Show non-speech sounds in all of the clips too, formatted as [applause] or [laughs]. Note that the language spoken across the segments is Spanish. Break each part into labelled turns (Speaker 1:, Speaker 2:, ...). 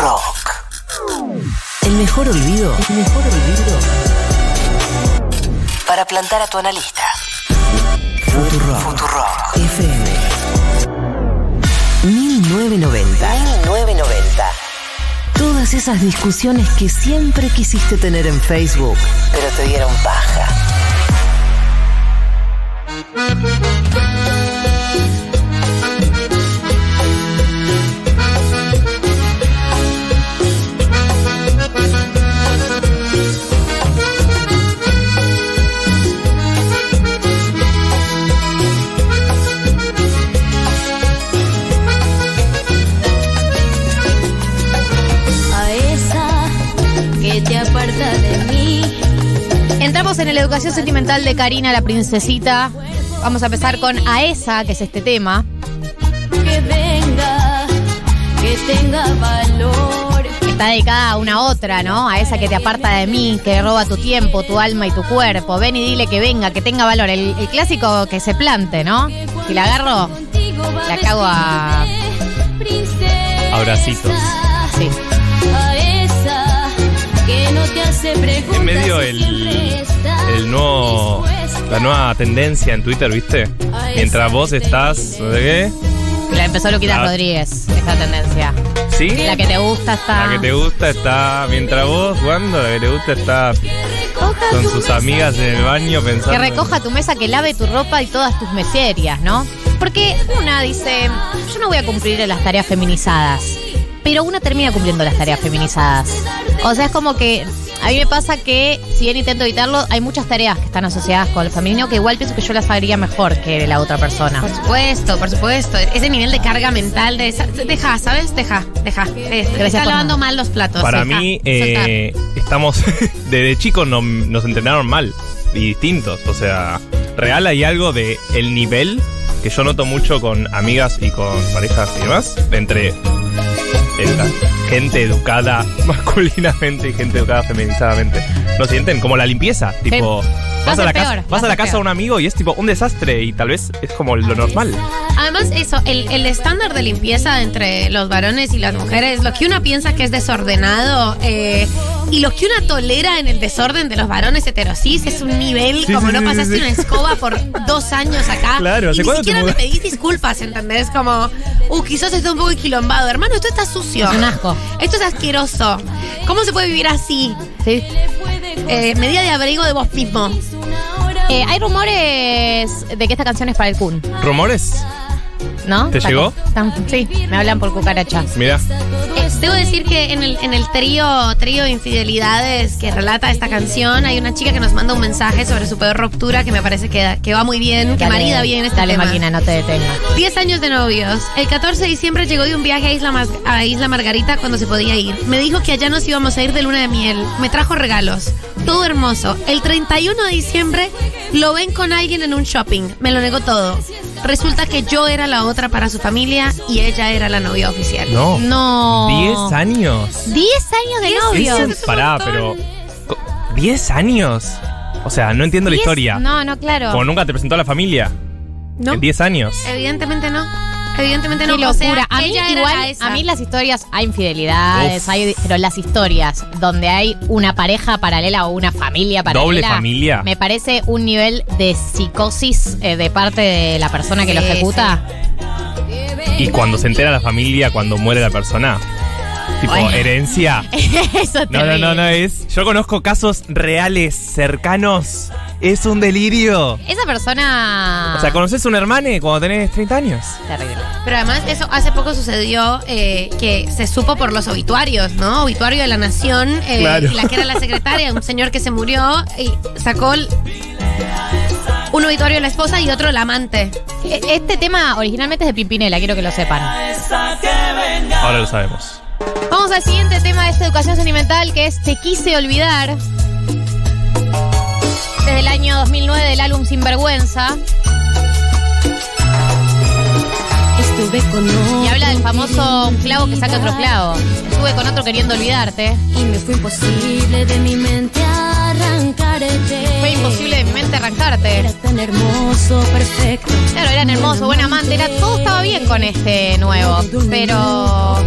Speaker 1: Rock. El mejor olvido. El mejor olvido. Para plantar a tu analista. Futurock. Futurock. FM. 1990. 1990. Todas esas discusiones que siempre quisiste tener en Facebook, pero te dieron paja.
Speaker 2: Sentimental de Karina, la princesita. Vamos a empezar con Aesa, que es este tema.
Speaker 3: Que venga, que tenga valor.
Speaker 2: Está dedicada a una otra, ¿no? A esa que te aparta de mí, que roba tu tiempo, tu alma y tu cuerpo. Ven y dile que venga, que tenga valor. El, el clásico que se plante, ¿no? Si la agarro, La cago a-.
Speaker 4: Abracitos.
Speaker 2: sí.
Speaker 4: En medio el, el nuevo, la nueva tendencia en Twitter, ¿viste? Mientras vos estás, ¿de qué?
Speaker 2: La empezó Luquita
Speaker 4: Ah.
Speaker 2: Rodríguez, esta tendencia.
Speaker 4: ¿Sí?
Speaker 2: La que te gusta está.
Speaker 4: La que te gusta está, mientras vos jugando, la que te gusta está con sus amigas en el baño pensando.
Speaker 2: Que recoja tu mesa, que lave tu ropa y todas tus miserias, ¿no? Porque una dice, yo no voy a cumplir las tareas feminizadas, pero una termina cumpliendo las tareas feminizadas. O sea, es como que a mí me pasa que, si bien intento evitarlo, hay muchas tareas que están asociadas con el femenino que igual pienso que yo las haría mejor que la otra persona.
Speaker 5: Por supuesto, por supuesto. Ese nivel de carga mental de esa- deja, ¿sabes? Deja, deja.
Speaker 2: Gracias
Speaker 5: Está lavando mal los platos.
Speaker 4: Para
Speaker 5: deja,
Speaker 4: mí, eh, estamos. [laughs] Desde chicos no- nos entrenaron mal y distintos. O sea, real hay algo de el nivel que yo noto mucho con amigas y con parejas y demás. Entre gente educada [laughs] masculinamente y gente educada feminizadamente. ¿No sienten? Como la limpieza. Tipo. Vas
Speaker 2: Va a
Speaker 4: la casa, vas
Speaker 2: a
Speaker 4: la casa de un amigo y es tipo un desastre y tal vez es como lo normal.
Speaker 5: Además, eso, el, el estándar de limpieza entre los varones y las mujeres, lo que uno piensa que es desordenado eh, y lo que una tolera en el desorden de los varones heterosis es un nivel
Speaker 4: Sí,
Speaker 5: como
Speaker 4: sí,
Speaker 5: no
Speaker 4: sí,
Speaker 5: pasaste una escoba por dos años acá.
Speaker 4: Claro,
Speaker 5: y
Speaker 4: ¿hace
Speaker 5: ni siquiera me pedís disculpas, ¿entendés? Como, uh, quizás está un poco enquilombado. Hermano, esto está sucio.
Speaker 2: Es un asco.
Speaker 5: Esto es asqueroso. ¿Cómo se puede vivir así?
Speaker 2: ¿Sí?
Speaker 5: Eh, medida de abrigo de vos mismo.
Speaker 2: Eh, hay rumores de que esta canción es para el Kun,
Speaker 4: ¿Rumores?
Speaker 2: ¿No?
Speaker 4: ¿Te llegó?
Speaker 2: sí, me hablan por cucarachas.
Speaker 4: Mira.
Speaker 5: Eh, debo decir que en el, en el trío, trío de infidelidades que relata esta canción, hay una chica que nos manda un mensaje sobre su peor ruptura que me parece que, que va muy bien, que
Speaker 2: Dale,
Speaker 5: marida bien este
Speaker 2: Dale,
Speaker 5: tema.
Speaker 2: máquina, no te detengas.
Speaker 5: 10 años de novios. El 14 de diciembre llegó de un viaje a Isla, Mas- a Isla Margarita cuando se podía ir. Me dijo que allá nos íbamos a ir de luna de miel. Me trajo regalos. Todo hermoso. El 31 de diciembre lo ven con alguien en un shopping. Me lo negó todo. Resulta que yo era la otra para su familia y ella era la novia oficial.
Speaker 4: No.
Speaker 2: No.
Speaker 4: ¿10 años?
Speaker 2: 10 años de novio.
Speaker 4: Eso- Pará, pero. co- ¿10 años? O sea, no entiendo la historia.
Speaker 2: No, no, claro.
Speaker 4: Como nunca te presentó a la familia.
Speaker 5: ¿No?
Speaker 4: En 10 años.
Speaker 5: Evidentemente no. Evidentemente
Speaker 2: Qué
Speaker 5: no. O sea,
Speaker 2: locura. a mí igual, a mí las historias, hay infidelidades,
Speaker 4: Uf.
Speaker 2: hay, pero las historias donde hay una pareja paralela o una familia paralela.
Speaker 4: Doble familia.
Speaker 2: Me parece un nivel de psicosis eh, de parte de la persona que lo
Speaker 5: Sí,
Speaker 2: ejecuta.
Speaker 4: Y cuando se entera la familia, cuando muere la persona. Tipo,
Speaker 2: Bueno.
Speaker 4: herencia. [laughs]
Speaker 2: Eso
Speaker 4: No, no, no, no es. Yo conozco casos reales, cercanos. Es un delirio.
Speaker 2: Esa persona.
Speaker 4: O sea, ¿conoces un hermane cuando tenés 30 años?
Speaker 2: Terrible.
Speaker 5: Pero además eso hace poco sucedió eh, que se supo por los obituarios, ¿no? Obituario de la Nación, eh,
Speaker 4: Claro.
Speaker 5: la que era la secretaria, un señor que se murió y sacó el- un obituario de la esposa y otro el amante.
Speaker 2: E- Este tema originalmente es de Pimpinela, quiero que lo sepan.
Speaker 4: Ahora lo sabemos.
Speaker 2: Al siguiente tema de esta educación sentimental que es Te quise olvidar. Desde el año 2009 del álbum Sinvergüenza.
Speaker 3: Estuve con
Speaker 2: Y habla del famoso clavo que saca otro clavo. Estuve con otro queriendo olvidarte.
Speaker 3: Y me fue imposible de mi mente arrancar
Speaker 2: Fue imposible de mi mente arrancarte.
Speaker 3: Era tan hermoso, perfecto.
Speaker 2: Claro, eran hermosos, buen amante, era, todo estaba bien con este nuevo, pero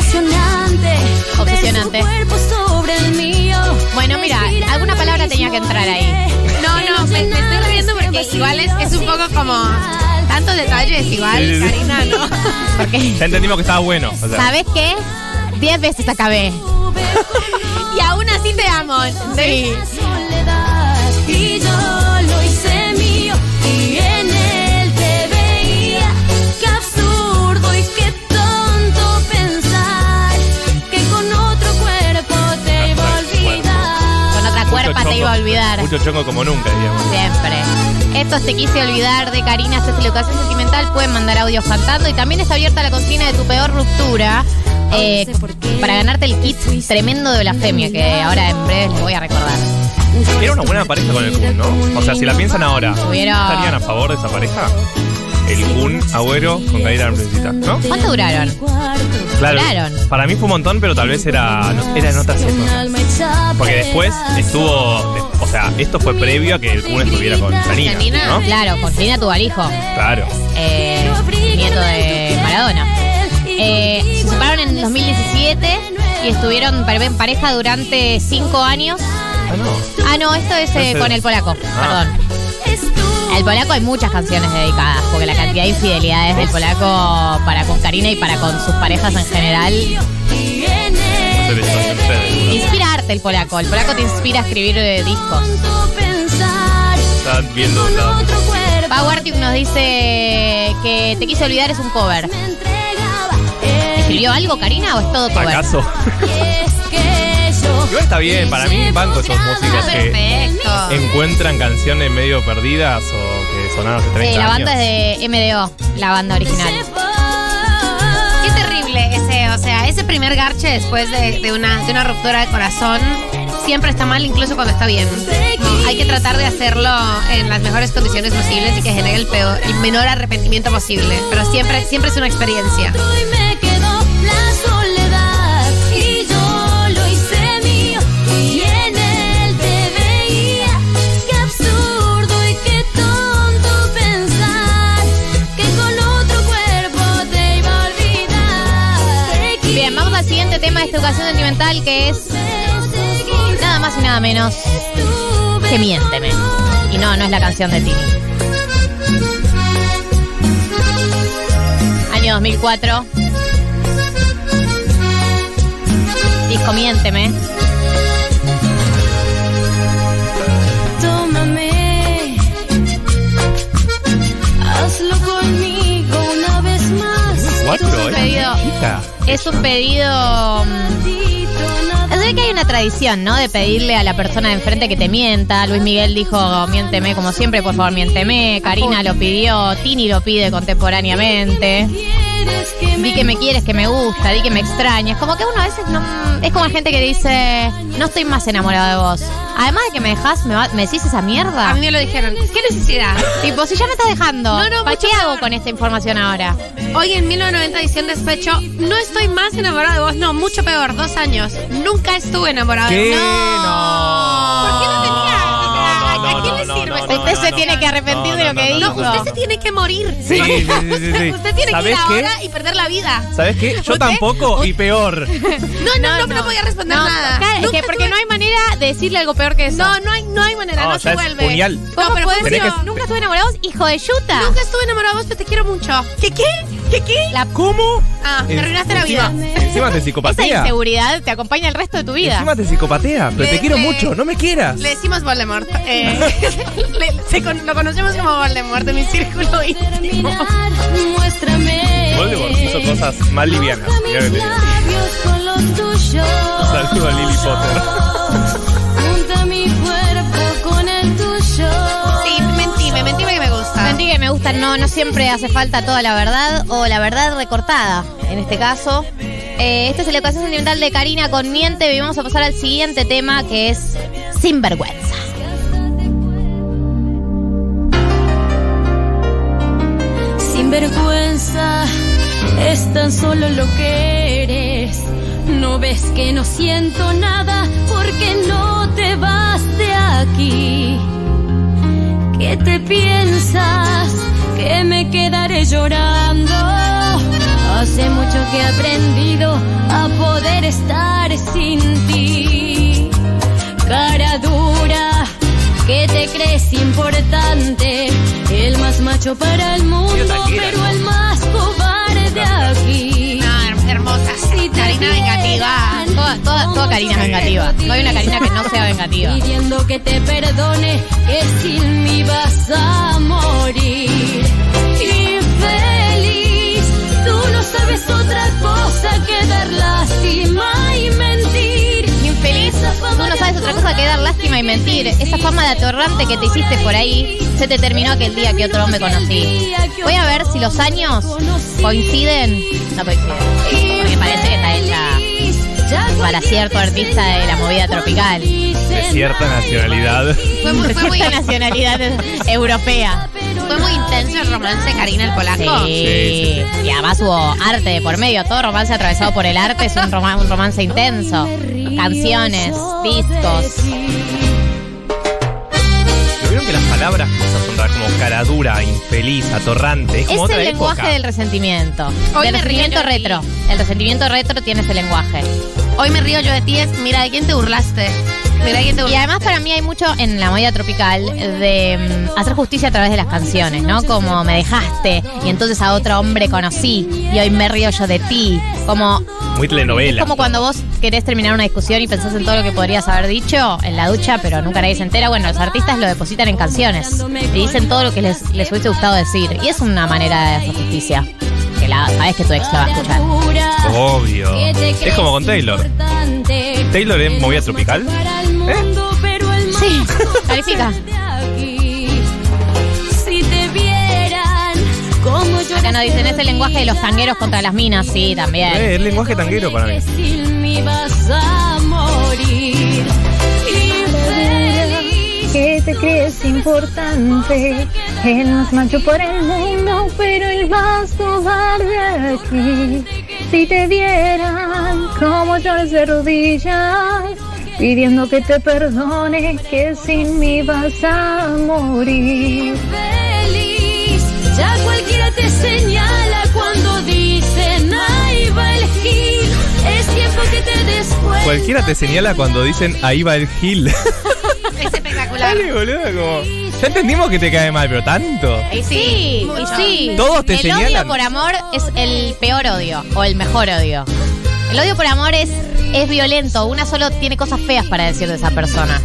Speaker 3: obsesionante.
Speaker 2: Obsesionante.
Speaker 3: Ver su cuerpo sobre el mío.
Speaker 2: Bueno, mira, alguna palabra tenía que entrar ahí.
Speaker 5: No, no, me, me estoy riendo porque igual es, es un poco como tantos detalles igual,
Speaker 4: Sí, sí, sí.
Speaker 5: Karina, ¿no? [laughs]
Speaker 2: Porque,
Speaker 4: Ya entendimos que estaba bueno. o sea.
Speaker 2: ¿sabes qué? Diez veces acabé. [laughs]
Speaker 5: Y aún así te amo.
Speaker 2: Sí.
Speaker 3: Te iba a olvidar.
Speaker 4: Mucho chongo como nunca, digamos.
Speaker 2: Siempre. Esto te quise olvidar de Karina, es educación sentimental. Pueden mandar audios cantando. Y también está abierta la cocina de tu peor ruptura. eh, para ganarte el kit tremendo de blasfemia que ahora en breve les voy a recordar.
Speaker 4: Era una buena pareja con el Kun, ¿no? O sea, si la piensan ahora, ¿estarían a favor de esa pareja? El Kun, Agüero, con la Princesita, ¿no?
Speaker 2: ¿Cuánto duraron?
Speaker 4: Claro.
Speaker 2: Duraron.
Speaker 4: Para mí fue un montón, pero tal vez era, no- era en otras épocas. Porque después estuvo. o sea, esto fue previo a que el Kun estuviera con Janina,
Speaker 5: Janina,
Speaker 4: ¿no?
Speaker 2: Claro, con Karina tuvo al hijo,
Speaker 4: Claro.
Speaker 2: eh, nieto de Maradona. Eh, se separaron en 2017 y estuvieron en pareja durante cinco años.
Speaker 4: Ah, no.
Speaker 2: Ah, no, esto es eh, con el polaco,
Speaker 4: Ah.
Speaker 2: perdón. El polaco hay muchas canciones dedicadas, porque la cantidad de infidelidades del polaco para con Karina y para con sus parejas en general.
Speaker 4: No sé de son ustedes.
Speaker 2: Inspira arte el polaco. El polaco te inspira a escribir eh, discos.
Speaker 4: Están viendo la-
Speaker 2: nos dice que Te quise olvidar es un cover. ¿Escribió algo, Karina, o es todo cover?
Speaker 4: ¿Acaso? [laughs] Igual está bien, para mí banco esos músicos que
Speaker 5: Perfecto.
Speaker 4: encuentran canciones medio perdidas o que sonaron hace 30
Speaker 2: Sí, la banda
Speaker 4: años.
Speaker 2: es de MDO, la banda original.
Speaker 5: Qué terrible ese, o sea, ese primer garche después de, de una, de una ruptura de corazón siempre está mal, incluso cuando está bien. No, hay que tratar de hacerlo en las mejores condiciones posibles y que genere el, peor, el menor arrepentimiento posible. Pero siempre, siempre es una experiencia.
Speaker 2: Al siguiente tema de esta educación sentimental que es nada más y nada menos que Miénteme. Y no, no es la canción de Tini. Año 2004. Disco Miénteme.
Speaker 4: Cuatro,
Speaker 2: es un pedido.
Speaker 4: Chiquita.
Speaker 2: Es un pedido. mm, Se ve que hay una tradición, ¿no? De pedirle a la persona de enfrente que te mienta. Luis Miguel dijo, miénteme como siempre, por favor, miénteme. Karina lo pidió, Tini lo pide contemporáneamente. Di que me quieres, que me gusta, di que me extrañas. Como que uno a veces no. Es como la gente que dice, no estoy más enamorado de vos. Además de que me dejas, me, va- me decís esa mierda.
Speaker 5: A mí me lo dijeron. ¿Qué necesidad?
Speaker 2: Tipo, si ya me estás dejando,
Speaker 5: No, no,
Speaker 2: ¿para
Speaker 5: mucho
Speaker 2: qué hago
Speaker 5: peor.
Speaker 2: con esta información ahora?
Speaker 5: Hoy en 1990 diciendo despecho, no estoy más enamorado de vos, no, mucho peor, dos años. Nunca estuve enamorado de
Speaker 4: ¿Qué?
Speaker 5: vos.
Speaker 4: No.
Speaker 2: Usted
Speaker 4: no,
Speaker 2: se
Speaker 4: no.
Speaker 2: tiene que arrepentir
Speaker 4: No,
Speaker 2: de lo
Speaker 4: no,
Speaker 2: que
Speaker 4: no,
Speaker 2: dijo.
Speaker 4: no.
Speaker 5: Usted se tiene que morir.
Speaker 4: Sí, [laughs] sí, sí, sí, sí. [laughs]
Speaker 5: Usted tiene que ir ahora y perder la vida.
Speaker 4: ¿Sabes qué? Yo
Speaker 5: ¿Usted?
Speaker 4: tampoco y peor. [laughs]
Speaker 5: No, no, no, no, podía responder
Speaker 2: No,
Speaker 5: nada.
Speaker 2: claro, es que porque
Speaker 5: tuve-
Speaker 2: no hay manera de decirle algo peor que eso.
Speaker 5: No, no hay, no hay manera,
Speaker 4: No,
Speaker 5: se
Speaker 4: es
Speaker 5: vuelve.
Speaker 4: puñal.
Speaker 2: ¿Cómo
Speaker 5: No, pero
Speaker 2: puedes
Speaker 4: tenés
Speaker 2: decir, nunca estuve enamorado de vos, hijo de yuta?
Speaker 5: Nunca estuve enamorado de vos, pero te quiero mucho. ¿Qué qué? ¿Qué qué?
Speaker 2: La
Speaker 4: ¿Cómo?
Speaker 5: Ah, me arruinaste la vida.
Speaker 4: Encima, te
Speaker 2: esa
Speaker 4: psicopatea.
Speaker 2: inseguridad te acompaña el resto de tu vida.
Speaker 4: Encima te psicopatea, pero
Speaker 5: Le-
Speaker 4: te quiero
Speaker 5: le-
Speaker 4: mucho, no me quieras.
Speaker 5: Le decimos Voldemort. Eh, [laughs] le- se con- lo conocemos como Voldemort en mi círculo íntimo.
Speaker 3: Terminar, muéstrame.
Speaker 4: Voldemort hizo cosas más livianas. Mirá que te digo.
Speaker 3: labios con los tuyos.
Speaker 4: Saludo a Lily Potter. [laughs]
Speaker 2: No, no siempre hace falta toda la verdad o la verdad recortada, en este caso. Eh, esta es la educación sentimental de Karina con Miente y vamos a pasar al siguiente tema que es Sinvergüenza.
Speaker 3: Sin vergüenza, es tan solo lo que eres. No ves que no siento nada porque no te vas de aquí. ¿Qué te piensas? Que me quedaré llorando. Hace mucho que he aprendido a poder estar sin ti. Cara dura, que te crees importante. El más macho para el mundo, pero el más cobarde aquí.
Speaker 5: No, her- hermosa.
Speaker 3: Si te
Speaker 5: Karina vengativa.
Speaker 2: Toda, toda, toda Karina es vengativa. No hay una Karina que no sea vengativa.
Speaker 3: Pidiendo que te perdone, que sin mí vas a morir. Infeliz, tú no sabes otra cosa que dar lástima
Speaker 2: otra cosa que dar lástima y mentir. Esa fama de atorrante que te hiciste por ahí se te terminó aquel día que otro hombre conocí. Voy a ver si los años coinciden. No coinciden. Porque parece que está hecha para cierto artista de la movida tropical.
Speaker 4: De cierta nacionalidad.
Speaker 5: Fue muy, fue muy,
Speaker 2: Cierta [laughs] nacionalidad europea.
Speaker 5: Fue muy intenso el romance de Karina el polaco.
Speaker 2: Sí.
Speaker 4: Sí,
Speaker 2: Y además hubo arte de por medio. Todo romance atravesado por el arte es un, roma- un romance intenso. Canciones, discos.
Speaker 4: ¿Lo vieron que las palabras usas son raras? como cara dura, infeliz, atorrante? Es como
Speaker 2: Es
Speaker 4: otra
Speaker 2: el lenguaje
Speaker 4: época.
Speaker 2: del resentimiento.
Speaker 5: Hoy
Speaker 2: del
Speaker 5: me río
Speaker 2: resentimiento retro. El resentimiento retro tiene ese lenguaje.
Speaker 5: Hoy me río yo de ti es, mira, ¿de quién te burlaste? Mira, ¿de quién te
Speaker 2: Y además para mí hay mucho en la movida tropical de mm, hacer justicia a través de las canciones, ¿no? Como me dejaste y entonces a otro hombre conocí y hoy me río yo de ti. Como
Speaker 4: Muy telenovela.
Speaker 2: Es como cuando vos querés terminar una discusión y pensás en todo lo que podrías haber dicho en la ducha, pero nunca nadie se entera. Bueno, los artistas lo depositan en canciones y dicen todo lo que les, les hubiese gustado decir. Y es una manera de hacer justicia. Que la sabes que tu ex lo va a escuchar.
Speaker 4: Obvio. Es como con Taylor. ¿Taylor es movida tropical?
Speaker 2: Sí, califica.
Speaker 3: Si te vieran como yo
Speaker 2: Acá nos dicen, es el lenguaje de los tangueros contra las minas. Sí, también.
Speaker 4: Eh, es lenguaje tanguero para mí.
Speaker 3: Sin mí vas a morir. Infeliz.
Speaker 6: que te crees importante, el más macho por el mundo, pero el más cobarde aquí. Si te vieran como lloras de rodillas, pidiendo que te perdone, que sin mí vas a morir.
Speaker 3: feliz. Ya cualquiera te señala cuando dicen ahí va el gil. Es tiempo que te des cuenta.
Speaker 4: Cualquiera te señala cuando dicen ahí va el Gil. [laughs]
Speaker 5: Es espectacular.
Speaker 4: Dale, boludo, como. Ya entendimos que te cae mal, pero tanto.
Speaker 2: Y sí, y sí.
Speaker 4: Todos te
Speaker 2: el
Speaker 4: señalan.
Speaker 2: odio por amor es el peor odio o el mejor odio. El odio por amor es, es violento. Una solo tiene cosas feas para decir de esa persona.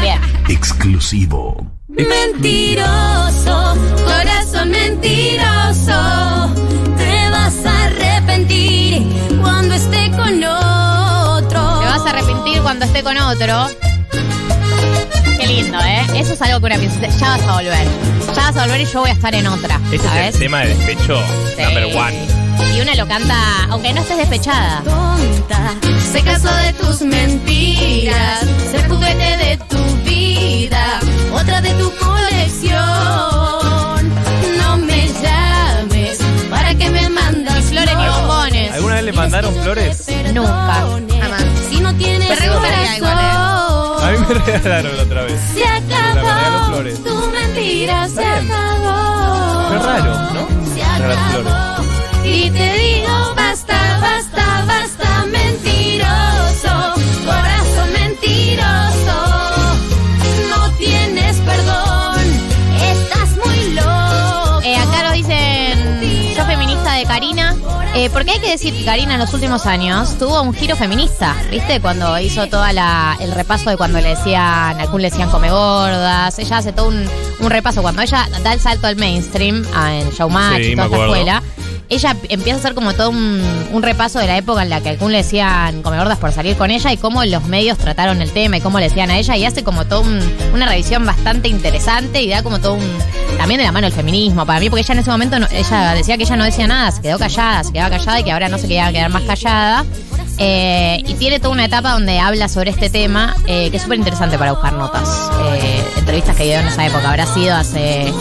Speaker 2: Bien.
Speaker 7: Exclusivo.
Speaker 3: Mentiroso, corazón mentiroso. Te vas a arrepentir cuando esté con otro.
Speaker 2: Te vas a arrepentir cuando esté con otro. Qué lindo, ¿eh? Eso es algo que una piensa. Ya vas a volver. Ya vas a volver y yo voy a estar en otra.
Speaker 4: Ese
Speaker 2: ¿Sabes?
Speaker 4: es el tema de despecho
Speaker 2: Sí.
Speaker 4: number one.
Speaker 2: Y una lo canta, aunque no estés despechada.
Speaker 3: tonta. Se cansó de tus mentiras, ser juguete de tu vida, otra de tu colección. No me llames para que me mandas
Speaker 2: Flores y bombones.
Speaker 4: ¿Alguna vez le mandaron flores?
Speaker 2: Nunca.
Speaker 5: Jamás.
Speaker 3: Si no tienes
Speaker 5: Me gustaría igual,
Speaker 4: A mí me regalaron la otra vez.
Speaker 3: Se acabó, tu mentira se acabó.
Speaker 4: Qué raro, ¿no?
Speaker 3: Se acabó. Y te digo, basta, basta, basta, mentiroso. Corazón mentiroso. No tienes perdón. Estás muy loco.
Speaker 2: Eh, acá nos dicen, yo feminista de Karina. Eh, porque hay que decir que Karina en los últimos años tuvo un giro feminista, ¿viste? Cuando hizo todo el repaso de cuando le decían, a Kun le decían come gordas. Ella hace todo un, un repaso. Cuando ella da el salto al mainstream, a- en Showmatch
Speaker 4: Sí,
Speaker 2: y toda esta escuela, ella empieza a hacer como todo un, repaso de la época en la que a Kun le decían come gordas por salir con ella y cómo los medios trataron el tema y cómo le decían a ella. Y hace como todo un- una revisión bastante interesante y da como todo un. También de la mano el feminismo para mí, porque ella en ese momento no- ella decía que ella no decía nada, se quedó callada, se quedaba callada y que ahora no se quería quedar más callada. Eh, y tiene toda una etapa donde habla sobre este tema eh, que es súper interesante para buscar notas. Eh, entrevistas que dio en esa época. Habrá sido hace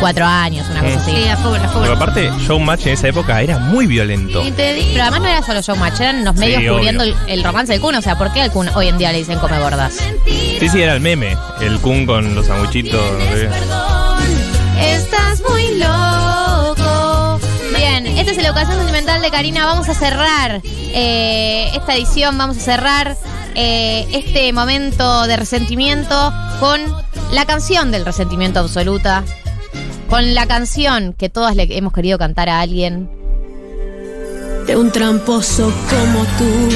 Speaker 2: 24 años, una cosa así.
Speaker 5: Sí, a full, a full.
Speaker 4: Pero aparte, Showmatch en esa época era muy violento.
Speaker 5: Y te di-
Speaker 2: Pero además no era solo showmatch, eran los medios
Speaker 4: Sí,
Speaker 2: cubriendo el, romance del Kun. O sea, ¿por qué al Kun hoy en día le dicen come gordas?
Speaker 4: Sí, sí, era el meme. El Kun con los sanguchitos. no sé qué.
Speaker 2: Estás muy loco. Bien, esta es la ocasión sentimental de Karina. Vamos a cerrar eh, esta edición, vamos a cerrar eh, este momento de resentimiento con la canción del resentimiento absoluta. Con la canción que todas le hemos querido cantar a alguien.
Speaker 3: De un tramposo como tú.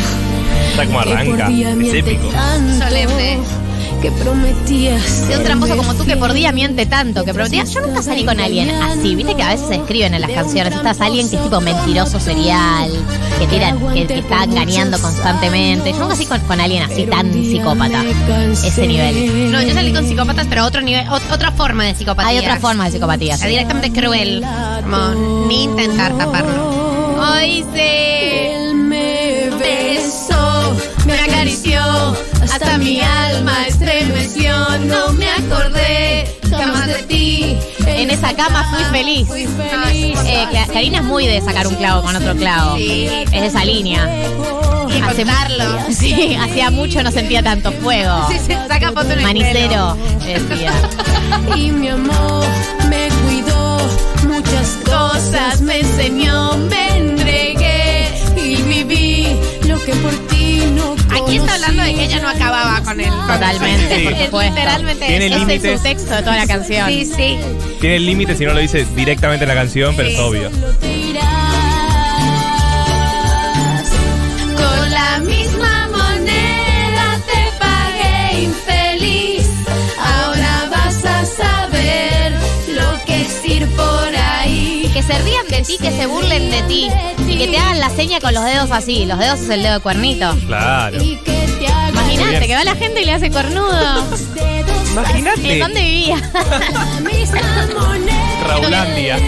Speaker 4: Está como arranca. Es
Speaker 3: miente
Speaker 4: épico.
Speaker 3: tanto,
Speaker 5: Solemne.
Speaker 3: Que prometías.
Speaker 2: De un tramposo como tú que por día miente tanto, que prometía. Yo nunca salí con alguien así. Viste que a veces se escriben en las canciones. Estás alguien que es tipo mentiroso serial, que, tira, que, que está engañando constantemente. Yo nunca salí con, con alguien así tan psicópata. Ese nivel.
Speaker 5: No, yo salí con psicópatas, pero otro nivel, ot- otra forma de psicopatía.
Speaker 2: Hay otras formas de psicopatía.
Speaker 5: La directamente cruel. Como ni intentar taparlo. No me acordé jamás de ti.
Speaker 2: En esa cama fui feliz.
Speaker 3: Fui feliz.
Speaker 2: Eh, Cla- Karina es muy de sacar un clavo con otro clavo.
Speaker 5: Sí.
Speaker 2: Es de esa línea.
Speaker 5: Y
Speaker 2: Hace-. [laughs] Sí, hacía mucho no sentía tanto fuego.
Speaker 5: Sí, sí, saca foto en el
Speaker 2: Manicero, decía. [laughs]
Speaker 3: y mi amor me cuidó muchas cosas me enseñó me entregué y viví lo que por ti
Speaker 5: Aquí está hablando de que ella no acababa con él.
Speaker 2: Totalmente,
Speaker 4: Sí.
Speaker 2: por supuesto.
Speaker 5: literalmente
Speaker 4: Tiene
Speaker 5: eso.
Speaker 2: Ese es
Speaker 4: límites.
Speaker 2: el texto de toda la canción.
Speaker 5: Sí, sí.
Speaker 4: Tiene el límite si no lo dice directamente en la canción, pero
Speaker 5: Sí.
Speaker 4: es obvio.
Speaker 2: Se rían de ti, que se burlen de ti. Y que te hagan la seña con los dedos así. Los dedos es el dedo de cuernito.
Speaker 4: Claro.
Speaker 2: Imagínate que va la gente y le hace
Speaker 3: dedos
Speaker 4: Imagínate.
Speaker 2: ¿En dónde vivía?
Speaker 4: Raulandia.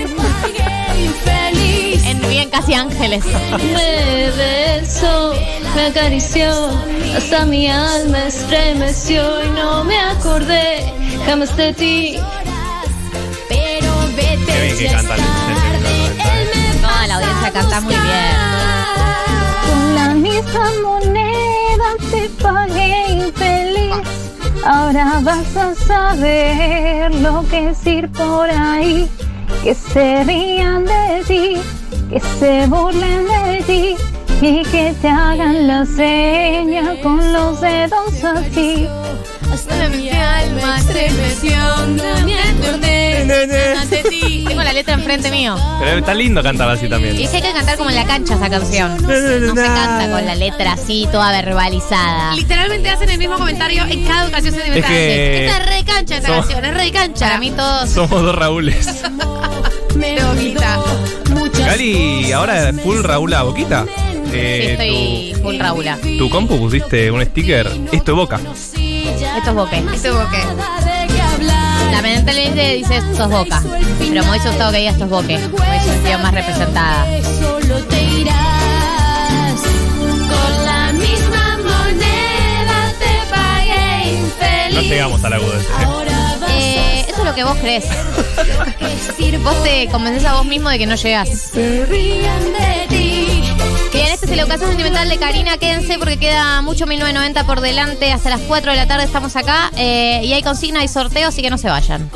Speaker 2: En bien casi ángeles.
Speaker 6: Me besó, me acarició, hasta mi alma estremeció y no me acordé jamás de ti.
Speaker 3: Pero vete
Speaker 4: Qué bien que
Speaker 3: ya
Speaker 4: canta
Speaker 2: muy bien.
Speaker 6: Con la misma moneda te pagué infeliz. Ahora vas a saber lo que es ir por ahí. Que se rían de ti, que se burlen de ti y que te hagan la seña con los dedos así.
Speaker 3: Hasta mi alma estremeció, no me acordé jamás de ti.
Speaker 2: Tengo la letra enfrente mío.
Speaker 4: Pero está lindo cantar así
Speaker 2: Y
Speaker 4: también.
Speaker 2: dice que hay que cantar como en la cancha esa canción. No se canta con la letra así, toda verbalizada.
Speaker 5: Literalmente hacen el mismo comentario en cada ocasión sentimental.
Speaker 4: que-
Speaker 5: Esta es re cancha esta
Speaker 4: Somos-
Speaker 5: canción, es re cancha.
Speaker 2: Para mí todos
Speaker 4: Somos dos Raúles. [laughs]
Speaker 5: Boquita.
Speaker 4: Gali, ahora full Raúl a boquita.
Speaker 2: sí,
Speaker 4: Eh,
Speaker 2: estoy full
Speaker 4: tu, tu compu pusiste un sticker. Esto es boca.
Speaker 2: Esto es Boque.
Speaker 5: Esto es
Speaker 3: hablar.
Speaker 2: Lamentablemente dice sos Boca. Pero me hubiese gustado que diga esto es Boque. Me hubiese sentido más representada.
Speaker 3: Solo te irás con la misma moneda te pagué infeliz.
Speaker 4: No llegamos al agudo ese.
Speaker 2: Eh, eso es lo que vos crees. Vos te convences a vos mismo de que no llegás.
Speaker 3: se rían de ti.
Speaker 2: Bien, este es el ocasión sentimental de Karina. Quédense porque queda mucho 1990 por delante. Hasta las 4 de la tarde estamos acá. eh, y hay consigna y sorteo, así que no se vayan.